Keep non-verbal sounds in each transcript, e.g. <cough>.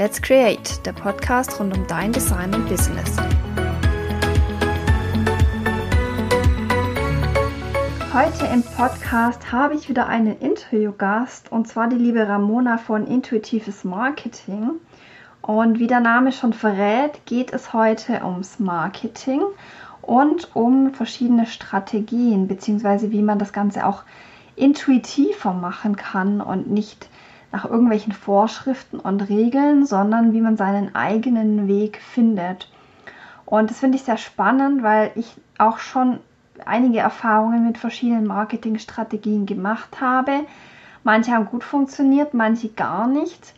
Let's Create, der Podcast rund um dein Design und Business. Heute im Podcast habe ich wieder einen Interviewgast und zwar die liebe Ramona von Intuitives Marketing. Und wie der Name schon verrät, geht es heute ums Marketing und um verschiedene Strategien, beziehungsweise wie man das Ganze auch intuitiver machen kann und nicht nach irgendwelchen Vorschriften und Regeln, sondern wie man seinen eigenen Weg findet. Und das finde ich sehr spannend, weil ich auch schon einige Erfahrungen mit verschiedenen Marketingstrategien gemacht habe. Manche haben gut funktioniert, manche gar nicht.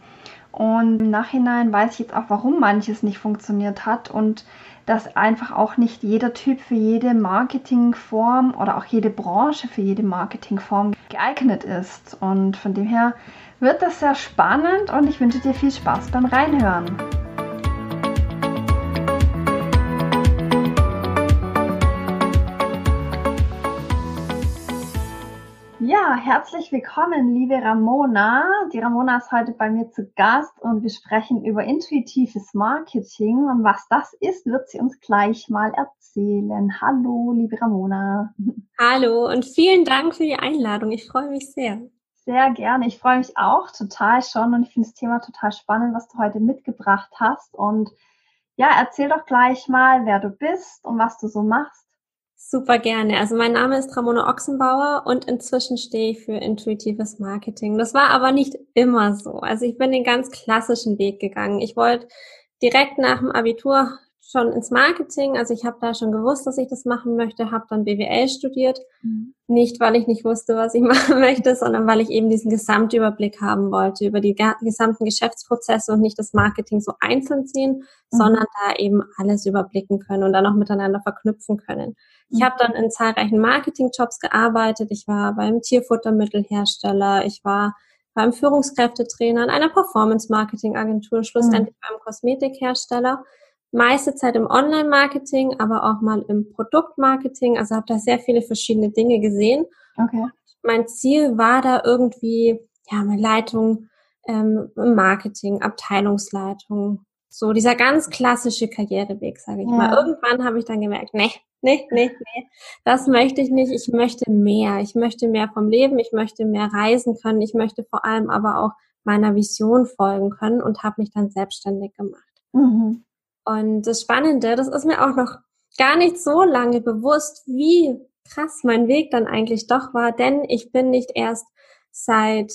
Und im Nachhinein weiß ich jetzt auch, warum manches nicht funktioniert hat und dass einfach auch nicht jeder Typ für jede Marketingform oder auch jede Branche für jede Marketingform geeignet ist. Und von dem her wird das sehr spannend und ich wünsche dir viel Spaß beim Reinhören. Ja, herzlich willkommen, liebe Ramona. Die Ramona ist heute bei mir zu Gast und wir sprechen über intuitives Marketing. Und was das ist, wird sie uns gleich mal erzählen. Hallo, liebe Ramona. Hallo und vielen Dank für die Einladung. Ich freue mich sehr. Sehr gerne. Ich freue mich auch total schon und ich finde das Thema total spannend, was du heute mitgebracht hast. Und ja, erzähl doch gleich mal, wer du bist und was du so machst. Super gerne. Also mein Name ist Ramona Ochsenbauer und inzwischen stehe ich für intuitives Marketing. Das war aber nicht immer so. Also ich bin den ganz klassischen Weg gegangen. Ich wollte direkt nach dem Abitur schon ins Marketing. Also ich habe da schon gewusst, dass ich das machen möchte, habe dann BWL studiert. Mhm. Nicht, weil ich nicht wusste, was ich <laughs> machen möchte, sondern weil ich eben diesen Gesamtüberblick haben wollte über die gesamten Geschäftsprozesse und nicht das Marketing so einzeln sehen, mhm. sondern da eben alles überblicken können und dann auch miteinander verknüpfen können. Ich mhm. habe dann in zahlreichen Marketingjobs gearbeitet. Ich war beim Tierfuttermittelhersteller, ich war beim Führungskräftetrainer, in einer Performance-Marketing-Agentur, schlussendlich mhm. beim Kosmetikhersteller. Meiste Zeit im Online-Marketing, aber auch mal im Produktmarketing. Also habe da sehr viele verschiedene Dinge gesehen. Okay. Mein Ziel war da irgendwie, ja, meine Leitung ähm, im Marketing, Abteilungsleitung, so dieser ganz klassische Karriereweg, sage ich ja. mal. Irgendwann habe ich dann gemerkt, nee, nee, nee, nee, das möchte ich nicht. Ich möchte mehr. Ich möchte mehr vom Leben. Ich möchte mehr reisen können. Ich möchte vor allem aber auch meiner Vision folgen können und habe mich dann selbstständig gemacht. Mhm. Und das Spannende, das ist mir auch noch gar nicht so lange bewusst, wie krass mein Weg dann eigentlich doch war, denn ich bin nicht erst seit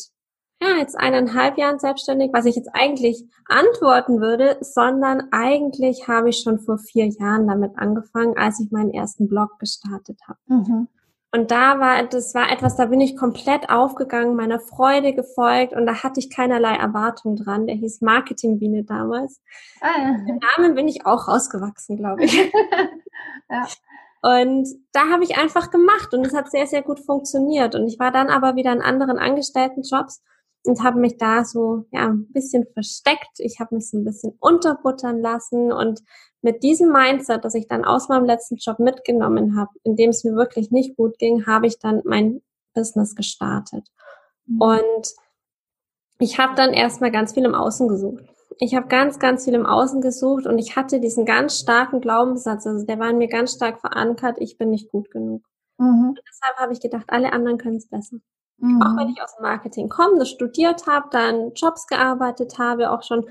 ja, jetzt eineinhalb Jahren selbstständig, was ich jetzt eigentlich antworten würde, sondern eigentlich habe ich schon vor vier Jahren damit angefangen, als ich meinen ersten Blog gestartet habe. Mhm. Und da war, das war etwas, da bin ich komplett aufgegangen, meiner Freude gefolgt und da hatte ich keinerlei Erwartung dran. Der hieß Marketingbiene damals. Ah, ja. Den Namen bin ich auch rausgewachsen, glaube ich. <laughs> ja. Und da habe ich einfach gemacht und es hat sehr, sehr gut funktioniert. Und ich war dann aber wieder in anderen Angestelltenjobs und habe mich da so ja ein bisschen versteckt. Ich habe mich so ein bisschen unterbuttern lassen und mit diesem Mindset, das ich dann aus meinem letzten Job mitgenommen habe, in dem es mir wirklich nicht gut ging, habe ich dann mein Business gestartet. Mhm. Und ich habe dann erstmal ganz viel im Außen gesucht. Ich habe ganz, ganz viel im Außen gesucht und ich hatte diesen ganz starken Glaubenssatz, also der war in mir ganz stark verankert, ich bin nicht gut genug. Mhm. Und deshalb habe ich gedacht, alle anderen können es besser. Mhm. Auch wenn ich aus dem Marketing komme, das studiert habe, dann Jobs gearbeitet habe, auch schon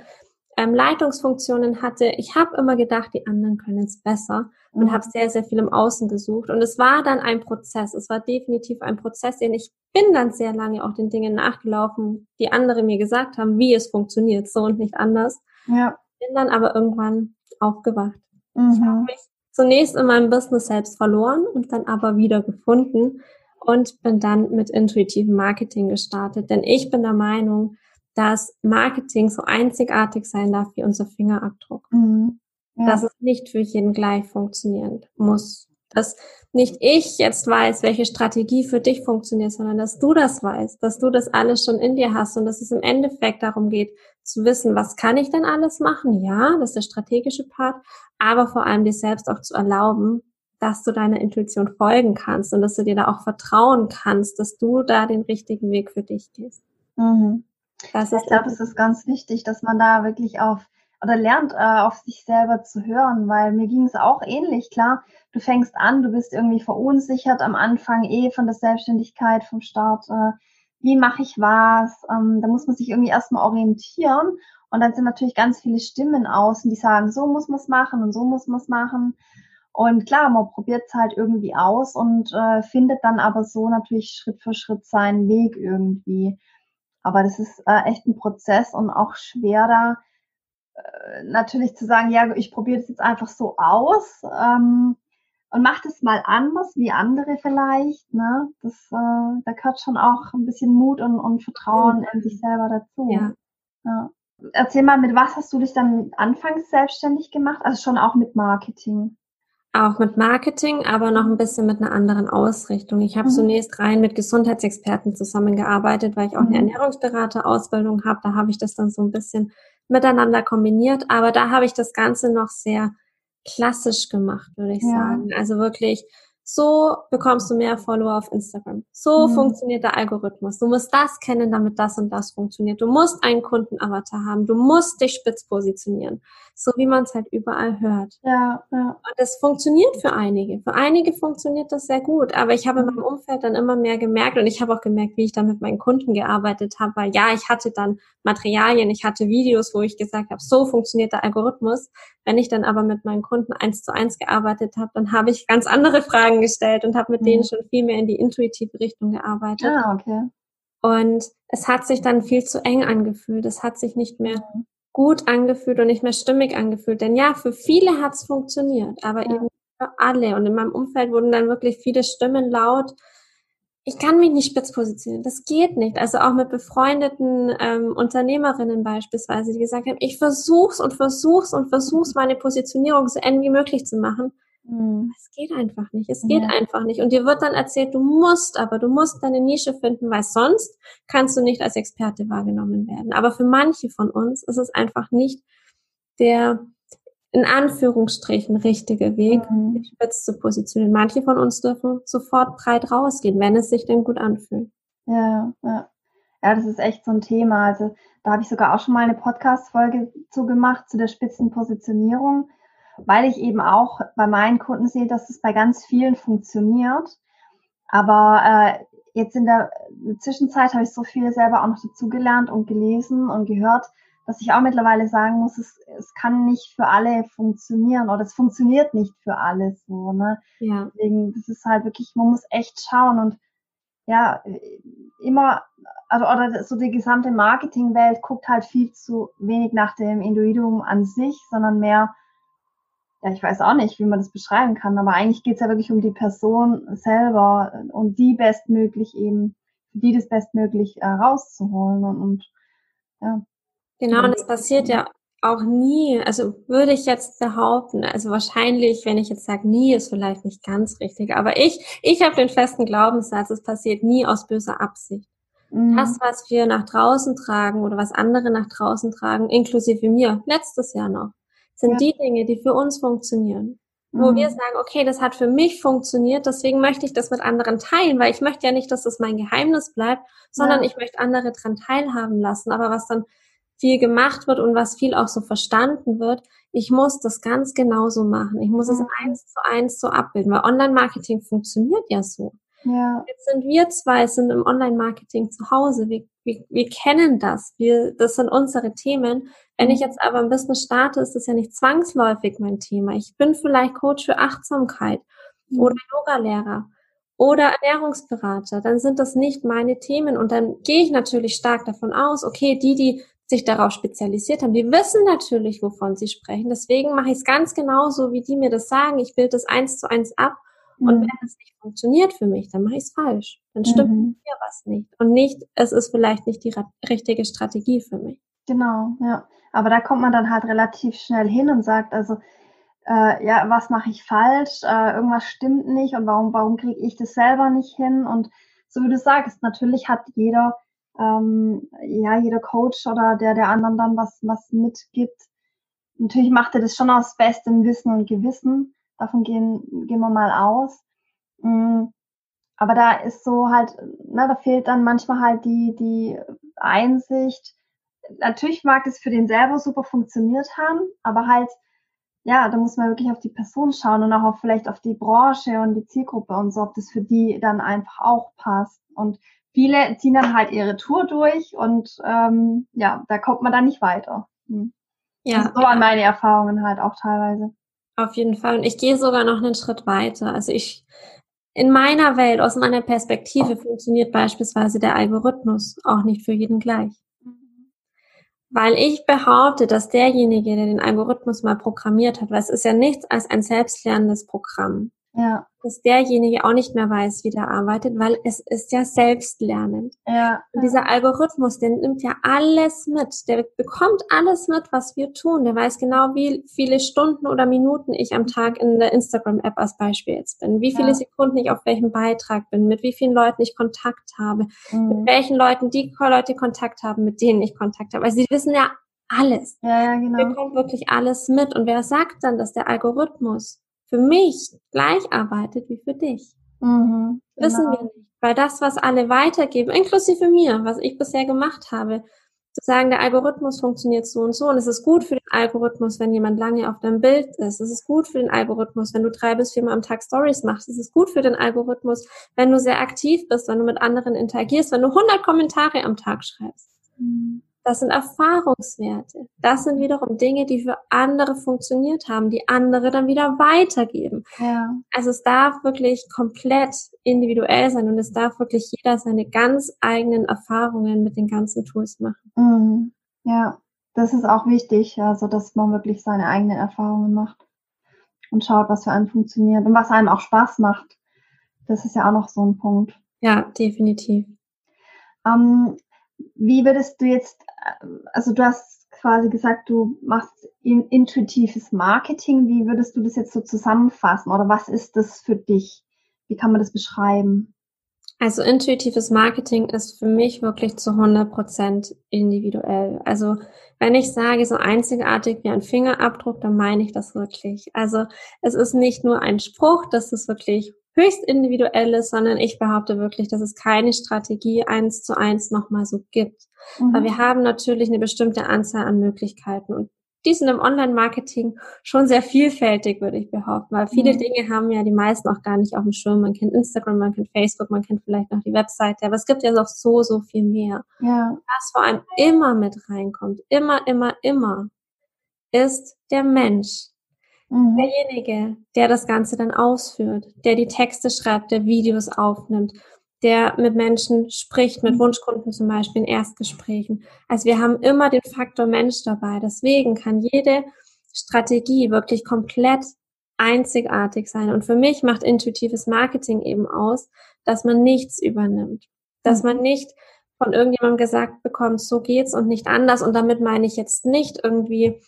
ähm, Leitungsfunktionen hatte. Ich habe immer gedacht, die anderen können es besser und mhm. habe sehr, sehr viel im Außen gesucht. Und es war dann ein Prozess. Es war definitiv ein Prozess, den ich bin dann sehr lange auch den Dingen nachgelaufen, die andere mir gesagt haben, wie es funktioniert, so und nicht anders. Ja. Bin dann aber irgendwann aufgewacht. Mhm. Ich habe mich zunächst in meinem Business selbst verloren und dann aber wieder gefunden und bin dann mit intuitivem Marketing gestartet. Denn ich bin der Meinung, dass Marketing so einzigartig sein darf wie unser Fingerabdruck. Mhm. Ja. Dass es nicht für jeden gleich funktionieren muss. Dass nicht ich jetzt weiß, welche Strategie für dich funktioniert, sondern dass du das weißt, dass du das alles schon in dir hast und dass es im Endeffekt darum geht, zu wissen, was kann ich denn alles machen? Ja, das ist der strategische Part, aber vor allem dir selbst auch zu erlauben, dass du deiner Intuition folgen kannst und dass du dir da auch vertrauen kannst, dass du da den richtigen Weg für dich gehst. Mhm. Das ist ich glaube, es ist ganz wichtig, dass man da wirklich auf oder lernt, äh, auf sich selber zu hören, weil mir ging es auch ähnlich. Klar, du fängst an, du bist irgendwie verunsichert am Anfang eh von der Selbstständigkeit, vom Start. Äh, wie mache ich was? Ähm, da muss man sich irgendwie erstmal orientieren. Und dann sind natürlich ganz viele Stimmen außen, die sagen, so muss man es machen und so muss man es machen. Und klar, man probiert es halt irgendwie aus und äh, findet dann aber so natürlich Schritt für Schritt seinen Weg irgendwie. Aber das ist äh, echt ein Prozess und auch schwer da äh, natürlich zu sagen, ja, ich probiere das jetzt einfach so aus ähm, und mache das mal anders wie andere vielleicht. Ne? Das, äh, da gehört schon auch ein bisschen Mut und, und Vertrauen mhm. in sich selber dazu. Ja. ja. Erzähl mal, mit was hast du dich dann anfangs selbstständig gemacht? Also schon auch mit Marketing. Auch mit Marketing, aber noch ein bisschen mit einer anderen Ausrichtung. Ich habe mhm. zunächst rein mit Gesundheitsexperten zusammengearbeitet, weil ich auch eine mhm. Ernährungsberaterausbildung habe. Da habe ich das dann so ein bisschen miteinander kombiniert, aber da habe ich das Ganze noch sehr klassisch gemacht, würde ich ja. sagen. Also wirklich so bekommst du mehr Follower auf Instagram. So mhm. funktioniert der Algorithmus. Du musst das kennen, damit das und das funktioniert. Du musst einen Kundenavatar haben. Du musst dich spitz positionieren. So wie man es halt überall hört. Ja, ja. Und das funktioniert für einige. Für einige funktioniert das sehr gut. Aber ich habe in meinem Umfeld dann immer mehr gemerkt und ich habe auch gemerkt, wie ich dann mit meinen Kunden gearbeitet habe, weil ja, ich hatte dann Materialien, ich hatte Videos, wo ich gesagt habe, so funktioniert der Algorithmus. Wenn ich dann aber mit meinen Kunden eins zu eins gearbeitet habe, dann habe ich ganz andere Fragen gestellt und habe mit mhm. denen schon viel mehr in die intuitive Richtung gearbeitet. Ah, okay. Und es hat sich dann viel zu eng angefühlt. Es hat sich nicht mehr mhm. Gut angefühlt und nicht mehr stimmig angefühlt. Denn ja, für viele hat es funktioniert, aber ja. eben für alle. Und in meinem Umfeld wurden dann wirklich viele Stimmen laut, ich kann mich nicht spitz positionieren. Das geht nicht. Also auch mit befreundeten ähm, Unternehmerinnen beispielsweise, die gesagt haben, ich versuch's und versuch's und versuch's, meine Positionierung so eng wie möglich zu machen. Mhm. Es geht einfach nicht. Es geht ja. einfach nicht. Und dir wird dann erzählt, du musst, aber du musst deine Nische finden, weil sonst kannst du nicht als Experte wahrgenommen werden. Aber für manche von uns ist es einfach nicht der in Anführungsstrichen richtige Weg, mhm. sich spitz zu positionieren. Manche von uns dürfen sofort breit rausgehen, wenn es sich denn gut anfühlt. Ja, ja. Ja, das ist echt so ein Thema. Also da habe ich sogar auch schon mal eine Podcast-Folge zu gemacht, zu der Spitzenpositionierung, weil ich eben auch bei meinen Kunden sehe, dass es bei ganz vielen funktioniert. Aber äh, jetzt in der Zwischenzeit habe ich so viel selber auch noch dazugelernt und gelesen und gehört, dass ich auch mittlerweile sagen muss, es, es kann nicht für alle funktionieren oder es funktioniert nicht für alle so, ne? Ja. Deswegen, das ist halt wirklich, man muss echt schauen und ja, immer, also oder so die gesamte Marketingwelt guckt halt viel zu wenig nach dem Individuum an sich, sondern mehr, ja, ich weiß auch nicht, wie man das beschreiben kann, aber eigentlich geht's ja wirklich um die Person selber und die bestmöglich eben, die das bestmöglich äh, rauszuholen und, und ja. Genau, und es passiert ja auch nie, also würde ich jetzt behaupten, also wahrscheinlich, wenn ich jetzt sage, nie ist vielleicht nicht ganz richtig, aber ich, ich habe den festen Glaubenssatz, es passiert nie aus böser Absicht. Mhm. Das, was wir nach draußen tragen oder was andere nach draußen tragen, inklusive mir, letztes Jahr noch, sind ja. die Dinge, die für uns funktionieren. Mhm. Wo wir sagen, okay, das hat für mich funktioniert, deswegen möchte ich das mit anderen teilen, weil ich möchte ja nicht, dass das mein Geheimnis bleibt, sondern ja. ich möchte andere dran teilhaben lassen. Aber was dann viel gemacht wird und was viel auch so verstanden wird, ich muss das ganz genauso machen. Ich muss es mhm. eins zu eins so abbilden, weil Online-Marketing funktioniert ja so. Ja. Jetzt sind wir zwei, sind im Online-Marketing zu Hause. Wir, wir, wir kennen das. Wir, das sind unsere Themen. Wenn ich mhm. jetzt aber ein Business starte, ist das ja nicht zwangsläufig mein Thema. Ich bin vielleicht Coach für Achtsamkeit mhm. oder Yoga-Lehrer oder Ernährungsberater. Dann sind das nicht meine Themen. Und dann gehe ich natürlich stark davon aus, okay, die, die sich darauf spezialisiert haben, die wissen natürlich, wovon sie sprechen. Deswegen mache ich es ganz genauso, wie die mir das sagen. Ich bilde das eins zu eins ab. Mhm. Und wenn es nicht funktioniert für mich, dann mache ich es falsch. Dann stimmt mhm. mir was nicht. Und nicht, es ist vielleicht nicht die richtige Strategie für mich. Genau, ja. Aber da kommt man dann halt relativ schnell hin und sagt, also, äh, ja, was mache ich falsch? Äh, irgendwas stimmt nicht und warum, warum kriege ich das selber nicht hin? Und so wie du sagst, natürlich hat jeder ähm, ja, jeder Coach oder der der anderen dann was, was mitgibt. Natürlich macht er das schon aus bestem Wissen und Gewissen. Davon gehen, gehen wir mal aus. Mm, aber da ist so halt, na, da fehlt dann manchmal halt die, die Einsicht. Natürlich mag es für den selber super funktioniert haben, aber halt, ja, da muss man wirklich auf die Person schauen und auch auf, vielleicht auf die Branche und die Zielgruppe und so, ob das für die dann einfach auch passt. Und viele ziehen dann halt ihre Tour durch und ähm, ja, da kommt man dann nicht weiter. Hm. Ja. So an meine Erfahrungen halt auch teilweise. Auf jeden Fall. Und ich gehe sogar noch einen Schritt weiter. Also ich, in meiner Welt, aus meiner Perspektive funktioniert beispielsweise der Algorithmus auch nicht für jeden gleich. Weil ich behaupte, dass derjenige, der den Algorithmus mal programmiert hat, weil es ist ja nichts als ein selbstlernendes Programm. Ja dass derjenige auch nicht mehr weiß, wie der arbeitet, weil es ist ja selbstlernend. Ja. Und dieser Algorithmus, der nimmt ja alles mit. Der bekommt alles mit, was wir tun. Der weiß genau, wie viele Stunden oder Minuten ich am Tag in der Instagram-App als Beispiel jetzt bin, wie viele ja. Sekunden ich auf welchem Beitrag bin, mit wie vielen Leuten ich Kontakt habe, mhm. mit welchen Leuten die Leute Kontakt haben, mit denen ich Kontakt habe. Also sie wissen ja alles. Ja, ja, genau. Der bekommt wirklich alles mit. Und wer sagt dann, dass der Algorithmus für mich gleich arbeitet wie für dich. Mhm, genau. Wissen wir nicht. Weil das, was alle weitergeben, inklusive mir, was ich bisher gemacht habe, zu sagen, der Algorithmus funktioniert so und so und es ist gut für den Algorithmus, wenn jemand lange auf deinem Bild ist. Es ist gut für den Algorithmus, wenn du drei bis viermal am Tag Stories machst. Es ist gut für den Algorithmus, wenn du sehr aktiv bist, wenn du mit anderen interagierst, wenn du 100 Kommentare am Tag schreibst. Mhm. Das sind Erfahrungswerte. Das sind wiederum Dinge, die für andere funktioniert haben, die andere dann wieder weitergeben. Ja. Also es darf wirklich komplett individuell sein und es darf wirklich jeder seine ganz eigenen Erfahrungen mit den ganzen Tools machen. Mhm. Ja, das ist auch wichtig, also dass man wirklich seine eigenen Erfahrungen macht und schaut, was für einen funktioniert und was einem auch Spaß macht. Das ist ja auch noch so ein Punkt. Ja, definitiv. Ähm, wie würdest du jetzt, also du hast quasi gesagt, du machst intuitives Marketing. Wie würdest du das jetzt so zusammenfassen oder was ist das für dich? Wie kann man das beschreiben? Also intuitives Marketing ist für mich wirklich zu 100 Prozent individuell. Also wenn ich sage, so einzigartig wie ein Fingerabdruck, dann meine ich das wirklich. Also es ist nicht nur ein Spruch, das ist wirklich höchst individuelles, sondern ich behaupte wirklich, dass es keine Strategie eins zu eins nochmal so gibt. Mhm. Weil wir haben natürlich eine bestimmte Anzahl an Möglichkeiten und die sind im Online-Marketing schon sehr vielfältig, würde ich behaupten, weil viele mhm. Dinge haben ja die meisten auch gar nicht auf dem Schirm. Man kennt Instagram, man kennt Facebook, man kennt vielleicht noch die Webseite, aber es gibt ja noch so, so viel mehr. Ja. Was vor allem immer mit reinkommt, immer, immer, immer, ist der Mensch, Mhm. Derjenige, der das Ganze dann ausführt, der die Texte schreibt, der Videos aufnimmt, der mit Menschen spricht, mit mhm. Wunschkunden zum Beispiel in Erstgesprächen. Also wir haben immer den Faktor Mensch dabei. Deswegen kann jede Strategie wirklich komplett einzigartig sein. Und für mich macht intuitives Marketing eben aus, dass man nichts übernimmt. Dass mhm. man nicht von irgendjemandem gesagt bekommt, so geht's und nicht anders. Und damit meine ich jetzt nicht irgendwie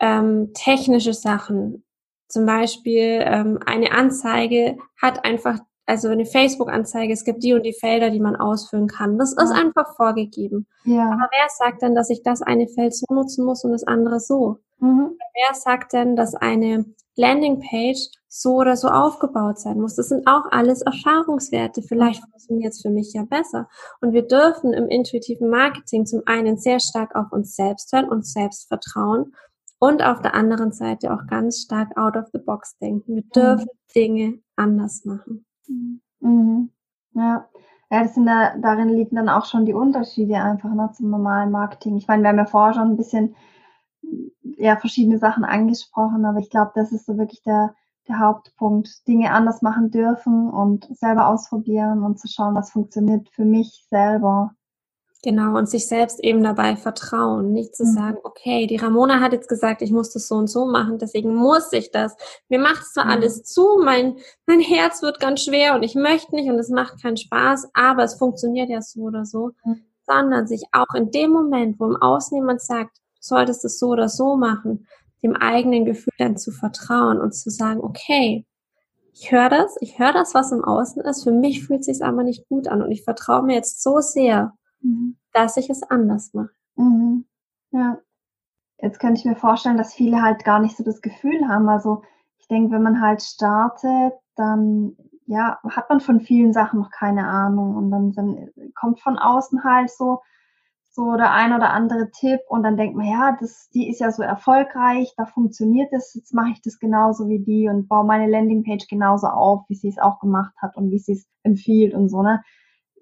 ähm, technische Sachen. Zum Beispiel ähm, eine Anzeige hat einfach, also eine Facebook-Anzeige, es gibt die und die Felder, die man ausfüllen kann. Das ja. ist einfach vorgegeben. Ja. Aber wer sagt denn, dass ich das eine Feld so nutzen muss und das andere so? Mhm. Wer sagt denn, dass eine Landingpage so oder so aufgebaut sein muss? Das sind auch alles Erfahrungswerte. Vielleicht funktioniert es für mich ja besser. Und wir dürfen im intuitiven Marketing zum einen sehr stark auf uns selbst hören, und selbst vertrauen und auf der anderen Seite auch ganz stark out of the box denken. Wir dürfen mhm. Dinge anders machen. Mhm. Ja. Ja, das sind da, darin liegen dann auch schon die Unterschiede einfach ne, zum normalen Marketing. Ich meine, wir haben ja vorher schon ein bisschen ja, verschiedene Sachen angesprochen, aber ich glaube, das ist so wirklich der, der Hauptpunkt. Dinge anders machen dürfen und selber ausprobieren und zu schauen, was funktioniert für mich selber. Genau, und sich selbst eben dabei vertrauen, nicht zu mhm. sagen, okay, die Ramona hat jetzt gesagt, ich muss das so und so machen, deswegen muss ich das. Mir macht zwar mhm. alles zu, mein, mein Herz wird ganz schwer und ich möchte nicht und es macht keinen Spaß, aber es funktioniert ja so oder so, mhm. sondern sich auch in dem Moment, wo im Außen jemand sagt, du solltest es so oder so machen, dem eigenen Gefühl dann zu vertrauen und zu sagen, okay, ich höre das, ich höre das, was im Außen ist, für mich fühlt es sich aber nicht gut an und ich vertraue mir jetzt so sehr, mhm. dass ich es anders mache. Mhm. Ja. Jetzt könnte ich mir vorstellen, dass viele halt gar nicht so das Gefühl haben. Also ich denke, wenn man halt startet, dann ja, hat man von vielen Sachen noch keine Ahnung und dann, dann kommt von außen halt so, so der ein oder andere Tipp und dann denkt man, ja, das, die ist ja so erfolgreich, da funktioniert es, jetzt mache ich das genauso wie die und baue meine Landingpage genauso auf, wie sie es auch gemacht hat und wie sie es empfiehlt und so, ne?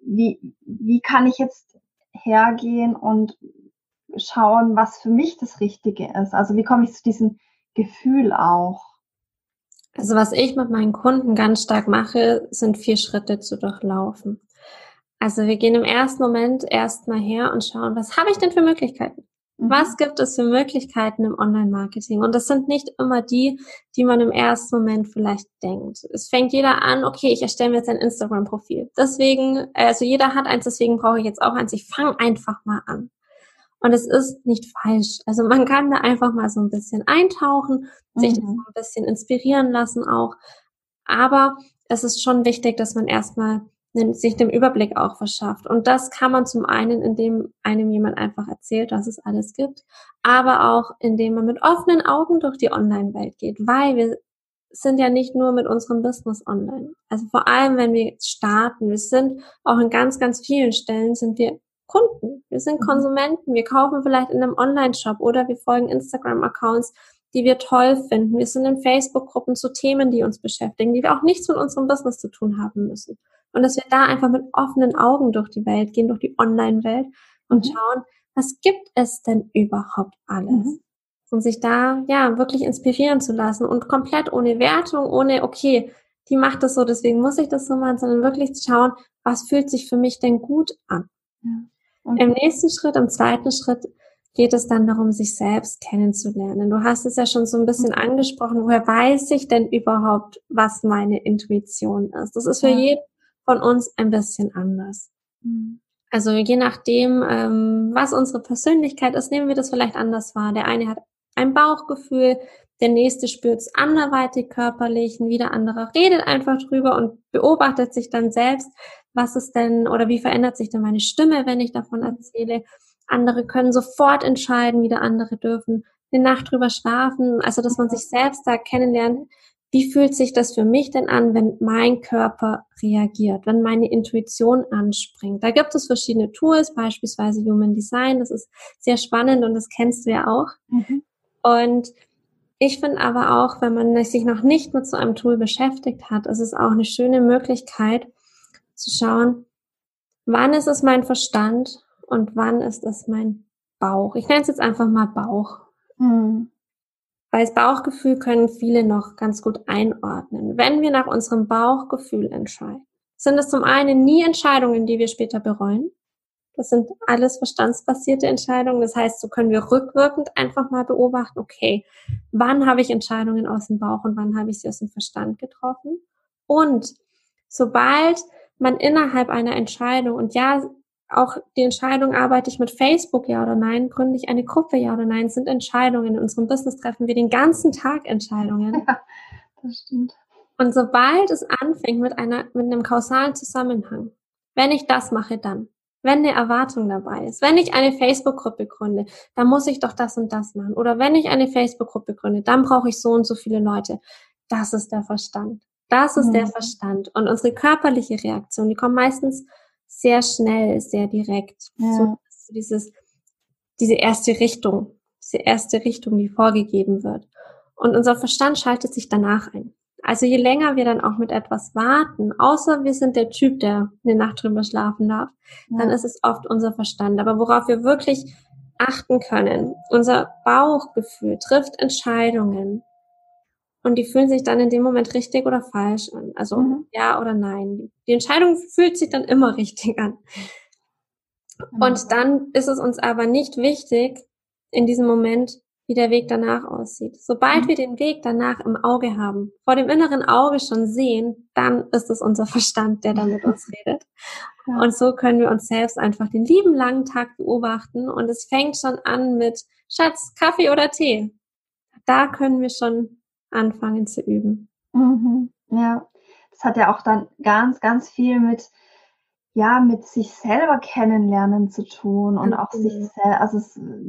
Wie, wie kann ich jetzt hergehen und schauen, was für mich das Richtige ist? Also wie komme ich zu diesem Gefühl auch? Also was ich mit meinen Kunden ganz stark mache, sind vier Schritte zu durchlaufen. Also wir gehen im ersten Moment erstmal her und schauen, was habe ich denn für Möglichkeiten? Mhm. Was gibt es für Möglichkeiten im Online-Marketing? Und das sind nicht immer die, die man im ersten Moment vielleicht denkt. Es fängt jeder an, okay, ich erstelle mir jetzt ein Instagram-Profil. Deswegen, also jeder hat eins, deswegen brauche ich jetzt auch eins. Ich fange einfach mal an. Und es ist nicht falsch. Also man kann da einfach mal so ein bisschen eintauchen, sich mhm. das so ein bisschen inspirieren lassen auch. Aber es ist schon wichtig, dass man erstmal sich den Überblick auch verschafft. Und das kann man zum einen, indem einem jemand einfach erzählt, was es alles gibt, aber auch indem man mit offenen Augen durch die Online-Welt geht, weil wir sind ja nicht nur mit unserem Business online. Also vor allem, wenn wir starten, wir sind auch in ganz, ganz vielen Stellen sind wir Kunden. Wir sind mhm. Konsumenten. Wir kaufen vielleicht in einem Online-Shop oder wir folgen Instagram-Accounts, die wir toll finden. Wir sind in Facebook-Gruppen zu Themen, die uns beschäftigen, die wir auch nichts mit unserem Business zu tun haben müssen. Und dass wir da einfach mit offenen Augen durch die Welt gehen, durch die Online-Welt und mhm. schauen, was gibt es denn überhaupt alles? Mhm. Und sich da, ja, wirklich inspirieren zu lassen und komplett ohne Wertung, ohne, okay, die macht das so, deswegen muss ich das so machen, sondern wirklich zu schauen, was fühlt sich für mich denn gut an? Ja. Mhm. Im nächsten Schritt, im zweiten Schritt geht es dann darum, sich selbst kennenzulernen. Du hast es ja schon so ein bisschen mhm. angesprochen. Woher weiß ich denn überhaupt, was meine Intuition ist? Das ist für ja. jeden von uns ein bisschen anders. Mhm. Also je nachdem, ähm, was unsere Persönlichkeit ist, nehmen wir das vielleicht anders wahr. Der eine hat ein Bauchgefühl, der nächste spürt es anderweitig körperlich, ein wieder anderer redet einfach drüber und beobachtet sich dann selbst, was ist denn oder wie verändert sich denn meine Stimme, wenn ich davon erzähle. Andere können sofort entscheiden, wieder andere dürfen eine Nacht drüber schlafen. Also, dass man sich selbst da kennenlernt. Wie fühlt sich das für mich denn an, wenn mein Körper reagiert, wenn meine Intuition anspringt? Da gibt es verschiedene Tools, beispielsweise Human Design. Das ist sehr spannend und das kennst du ja auch. Mhm. Und ich finde aber auch, wenn man sich noch nicht mit so einem Tool beschäftigt hat, ist es auch eine schöne Möglichkeit zu schauen, wann ist es mein Verstand und wann ist es mein Bauch. Ich nenne es jetzt einfach mal Bauch. Mhm. Weil das Bauchgefühl können viele noch ganz gut einordnen. Wenn wir nach unserem Bauchgefühl entscheiden, sind es zum einen nie Entscheidungen, die wir später bereuen, das sind alles verstandsbasierte Entscheidungen. Das heißt, so können wir rückwirkend einfach mal beobachten, okay, wann habe ich Entscheidungen aus dem Bauch und wann habe ich sie aus dem Verstand getroffen? Und sobald man innerhalb einer Entscheidung und ja, auch die Entscheidung, arbeite ich mit Facebook, ja oder nein, gründe ich eine Gruppe, ja oder nein, sind Entscheidungen. In unserem Business treffen wir den ganzen Tag Entscheidungen. Ja, das stimmt. Und sobald es anfängt mit einer, mit einem kausalen Zusammenhang, wenn ich das mache, dann wenn eine Erwartung dabei ist. Wenn ich eine Facebook-Gruppe gründe, dann muss ich doch das und das machen. Oder wenn ich eine Facebook-Gruppe gründe, dann brauche ich so und so viele Leute. Das ist der Verstand. Das ist mhm. der Verstand. Und unsere körperliche Reaktion, die kommt meistens sehr schnell, sehr direkt. Ja. So, dieses, diese erste Richtung, diese erste Richtung, die vorgegeben wird. Und unser Verstand schaltet sich danach ein. Also je länger wir dann auch mit etwas warten, außer wir sind der Typ, der eine Nacht drüber schlafen darf, ja. dann ist es oft unser Verstand. Aber worauf wir wirklich achten können, unser Bauchgefühl trifft Entscheidungen und die fühlen sich dann in dem Moment richtig oder falsch an. Also mhm. ja oder nein. Die Entscheidung fühlt sich dann immer <laughs> richtig an. Mhm. Und dann ist es uns aber nicht wichtig, in diesem Moment wie der Weg danach aussieht. Sobald mhm. wir den Weg danach im Auge haben, vor dem inneren Auge schon sehen, dann ist es unser Verstand, der da mit <laughs> uns redet. Ja. Und so können wir uns selbst einfach den lieben langen Tag beobachten. Und es fängt schon an mit Schatz, Kaffee oder Tee. Da können wir schon anfangen zu üben. Mhm. Ja, das hat ja auch dann ganz, ganz viel mit ja mit sich selber kennenlernen zu tun und auch sich also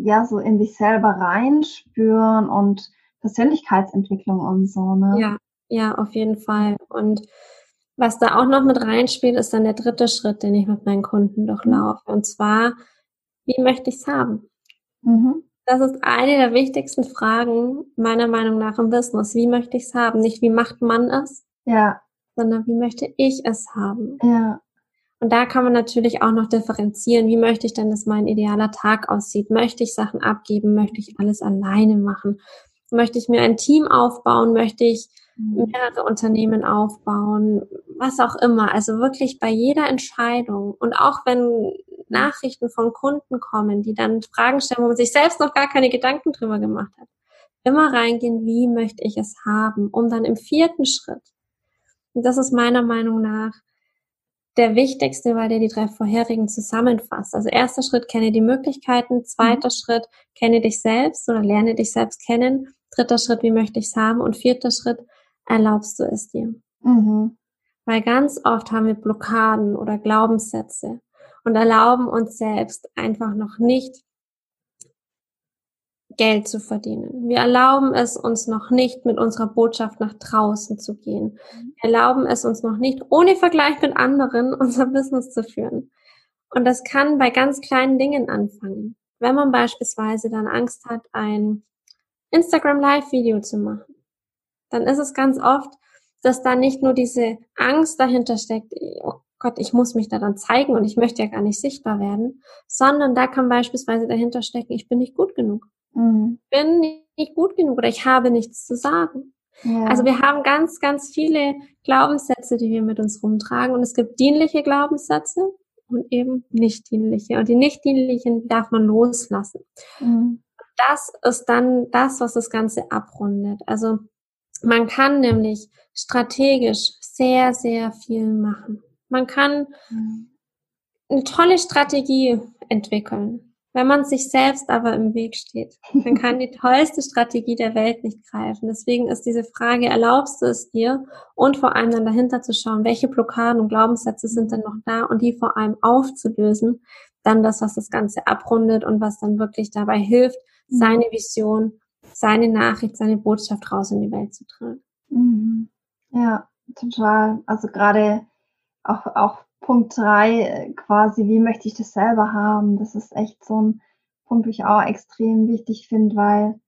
ja so in sich selber reinspüren und Persönlichkeitsentwicklung und so, ne? Ja, ja, auf jeden Fall. Und Was da auch noch mit reinspielt, ist dann der dritte Schritt, den ich mit meinen Kunden durchlaufe. Und zwar, wie möchte ich es haben? Mhm. Das ist eine der wichtigsten Fragen meiner Meinung nach im Business. Wie möchte ich es haben? Nicht wie macht man es, ja. sondern wie möchte ich es haben? Ja. Und da kann man natürlich auch noch differenzieren, wie möchte ich denn, dass mein idealer Tag aussieht? Möchte ich Sachen abgeben? Möchte ich alles alleine machen? Möchte ich mir ein Team aufbauen? Möchte ich mhm. mehrere Unternehmen aufbauen? Was auch immer. Also wirklich bei jeder Entscheidung und auch wenn Nachrichten von Kunden kommen, die dann Fragen stellen, wo man sich selbst noch gar keine Gedanken drüber gemacht hat, immer reingehen, wie möchte ich es haben, um dann im vierten Schritt, und das ist meiner Meinung nach der wichtigste, weil der die drei vorherigen zusammenfasst. Also erster Schritt, kenne die Möglichkeiten. Zweiter mhm. Schritt, kenne dich selbst oder lerne dich selbst kennen. Dritter Schritt, wie möchte ich es haben? Und vierter Schritt, erlaubst du es dir? Mhm. Weil ganz oft haben wir Blockaden oder Glaubenssätze und erlauben uns selbst einfach noch nicht Geld zu verdienen. Wir erlauben es uns noch nicht, mit unserer Botschaft nach draußen zu gehen. Wir erlauben es uns noch nicht, ohne Vergleich mit anderen <laughs> unser Business zu führen. Und das kann bei ganz kleinen Dingen anfangen. Wenn man beispielsweise dann Angst hat, ein Instagram Live Video zu machen, dann ist es ganz oft, dass da nicht nur diese Angst dahinter steckt, oh Gott, ich muss mich da dann zeigen und ich möchte ja gar nicht sichtbar werden, sondern da kann beispielsweise dahinter stecken, ich bin nicht gut genug. Mhm. Ich bin nicht gut genug oder ich habe nichts zu sagen. Ja. Also wir haben ganz, ganz viele Glaubenssätze, die wir mit uns rumtragen und es gibt dienliche Glaubenssätze und eben nicht dienliche. Und die nicht dienlichen darf man loslassen. Mhm. Das ist dann das, was das Ganze abrundet. Also man kann nämlich strategisch sehr, sehr viel machen. Man kann mhm. eine tolle Strategie entwickeln. Wenn man sich selbst aber im Weg steht, dann kann die tollste Strategie der Welt nicht greifen. Deswegen ist diese Frage, erlaubst du es dir? Und vor allem dann dahinter zu schauen, welche Blockaden und Glaubenssätze sind denn noch da und die vor allem aufzulösen. Dann das, was das Ganze abrundet und was dann wirklich dabei hilft, mhm. seine Vision, seine Nachricht, seine Botschaft raus in die Welt zu tragen. Mhm. Ja, total. Also gerade auch, auch Punkt drei äh, quasi, wie möchte ich das selber haben? Das ist echt so ein Punkt, den ich auch extrem wichtig finde, weil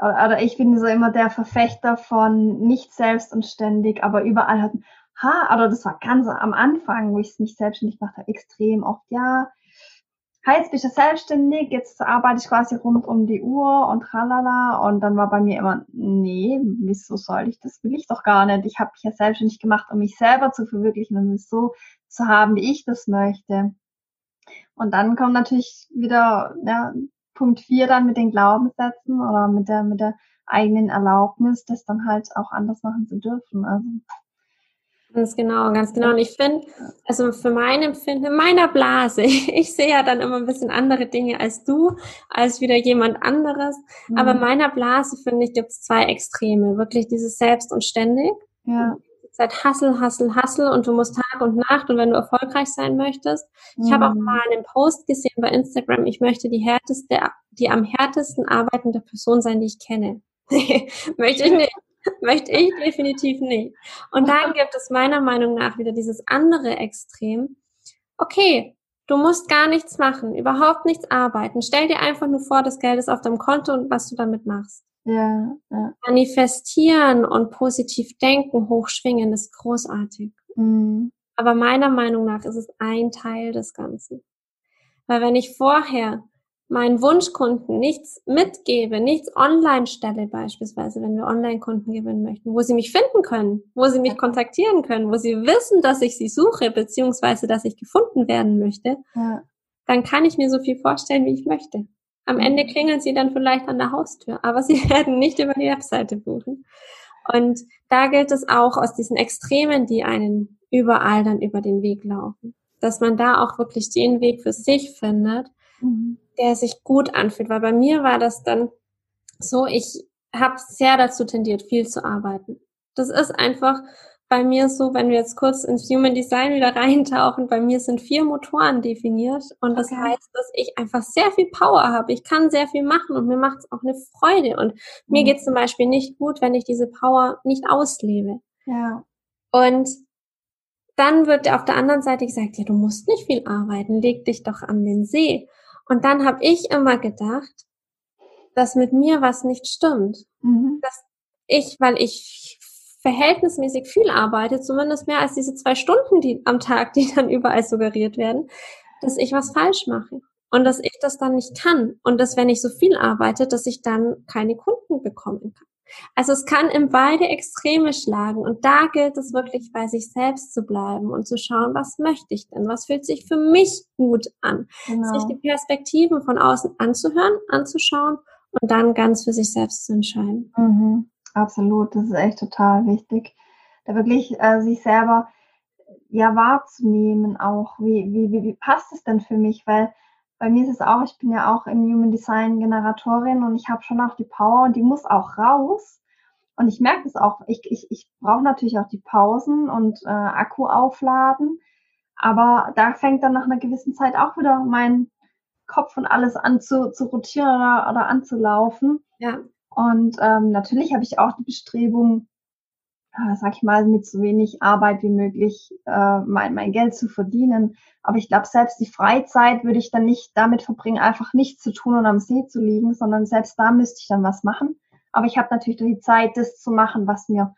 oder ich bin so immer der Verfechter von nicht selbst und ständig, aber überall hat, ha, oder das war ganz am Anfang, wo ich mich selbstständig gemacht habe, extrem oft, ja, hey, jetzt bist du selbstständig, jetzt arbeite ich quasi rund um die Uhr und tralala. Und dann war bei mir immer, nee, wieso soll ich das? Will ich doch gar nicht. Ich habe mich ja selbstständig gemacht, um mich selber zu verwirklichen und es so zu haben, wie ich das möchte. Und dann kommt natürlich wieder ja, Punkt vier dann mit den Glaubenssätzen oder mit der, mit der eigenen Erlaubnis, das dann halt auch anders machen zu dürfen. Also Ganz genau, ganz genau. Und ich finde, also für mein Empfinden, in meiner Blase, <laughs> ich sehe ja dann immer ein bisschen andere Dinge als du, als wieder jemand anderes. Mhm. Aber in meiner Blase, finde ich, gibt es zwei Extreme. Wirklich dieses Selbst und ständig. Ja. Seit Hassel, Hassel, Hassel und du musst Tag und Nacht und wenn du erfolgreich sein möchtest. Mhm. Ich habe auch mal einen Post gesehen bei Instagram, ich möchte die härteste, die am härtesten arbeitende Person sein, die ich kenne. <laughs> möchte ich nicht. <laughs> Möchte ich definitiv nicht. Und dann <laughs> gibt es meiner Meinung nach wieder dieses andere Extrem. Okay, du musst gar nichts machen, überhaupt nichts arbeiten. Stell dir einfach nur vor, das Geld ist auf deinem Konto und was du damit machst. Ja, ja. Manifestieren und positiv denken, hochschwingen ist großartig. Mhm. Aber meiner Meinung nach ist es ein Teil des Ganzen. Weil wenn ich vorher meinen Wunschkunden nichts mitgebe, nichts online stelle beispielsweise, wenn wir Online-Kunden gewinnen möchten, wo sie mich finden können, wo sie mich kontaktieren können, wo sie wissen, dass ich sie suche, beziehungsweise dass ich gefunden werden möchte, ja. dann kann ich mir so viel vorstellen, wie ich möchte. Am mhm. Ende klingeln sie dann vielleicht an der Haustür, aber <laughs> sie werden nicht über die Webseite buchen. Und da gilt es auch aus diesen Extremen, die einen überall dann über den Weg laufen, dass man da auch wirklich den Weg für sich findet, mhm der sich gut anfühlt. Weil bei mir war das dann so, ich habe sehr dazu tendiert, viel zu arbeiten. Das ist einfach bei mir so, wenn wir jetzt kurz ins Human Design wieder <laughs> reintauchen, bei mir sind vier Motoren definiert und das okay. heißt, dass ich einfach sehr viel Power habe. Ich kann sehr viel machen und mir macht es auch eine Freude und mhm. mir geht zum Beispiel nicht gut, wenn ich diese Power nicht auslebe. Ja. Und dann wird auf der anderen Seite gesagt, ja, du musst nicht viel arbeiten, leg dich doch an den See. Und dann habe ich immer gedacht, dass mit mir was nicht stimmt. Mhm. Dass ich, weil ich verhältnismäßig viel arbeite, zumindest mehr als diese zwei Stunden die, am Tag, <laughs> die dann überall suggeriert werden, dass ich was falsch mache und dass ich das dann nicht kann und dass wenn ich so viel arbeite, dass ich dann keine Kunden bekommen kann. Also es kann in beide Extreme schlagen und da gilt es wirklich bei sich selbst zu bleiben und zu schauen, was möchte ich denn, was fühlt sich für mich gut an, genau. sich die Perspektiven von außen anzuhören, anzuschauen und dann ganz für sich selbst zu entscheiden. Mhm. Absolut, das ist echt total wichtig, da wirklich äh, sich selber ja wahrzunehmen auch, wie, wie, wie, wie passt es denn für mich, weil bei mir ist es auch, ich bin ja auch im Human Design Generatorin und ich habe schon auch die Power und die muss auch raus. Und ich merke es auch, ich, ich, ich brauche natürlich auch die Pausen und äh, Akku aufladen. Aber da fängt dann nach einer gewissen Zeit auch wieder mein Kopf und alles an zu, zu rotieren oder, oder anzulaufen. Ja. Und ähm, natürlich habe ich auch die Bestrebung, sag ich mal, mit so wenig Arbeit wie möglich äh, mein, mein Geld zu verdienen. Aber ich glaube, selbst die Freizeit würde ich dann nicht damit verbringen, einfach nichts zu tun und am See zu liegen, sondern selbst da müsste ich dann was machen. Aber ich habe natürlich die Zeit, das zu machen, was mir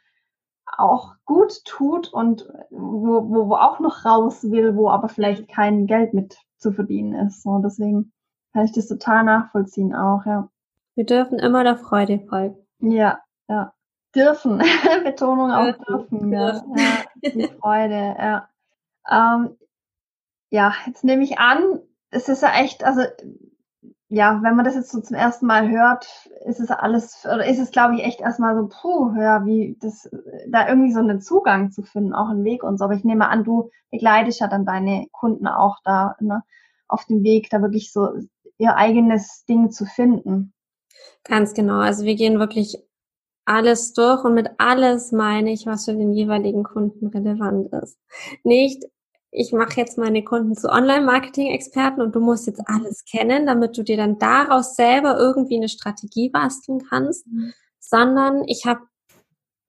auch gut tut und wo, wo, wo auch noch raus will, wo aber vielleicht kein Geld mit zu verdienen ist. So, deswegen kann ich das total nachvollziehen auch, ja. Wir dürfen immer der Freude folgen. Ja, ja. Dürfen. <laughs> Betonung auf dürfen. Ja. ja. Die <laughs> Freude, ja. Ähm, ja, jetzt nehme ich an, es ist ja echt, also ja, wenn man das jetzt so zum ersten Mal hört, ist es alles, oder ist es, glaube ich, echt erstmal so, puh, ja, wie das, da irgendwie so einen Zugang zu finden, auch einen Weg und so. Aber ich nehme an, du begleitest ja dann deine Kunden auch da, ne, auf dem Weg, da wirklich so ihr eigenes Ding zu finden. Ganz genau. Also wir gehen wirklich alles durch und mit alles meine ich, was für den jeweiligen Kunden relevant ist. Nicht, ich mache jetzt meine Kunden zu Online-Marketing-Experten und du musst jetzt alles kennen, damit du dir dann daraus selber irgendwie eine Strategie basteln kannst, mhm. sondern ich habe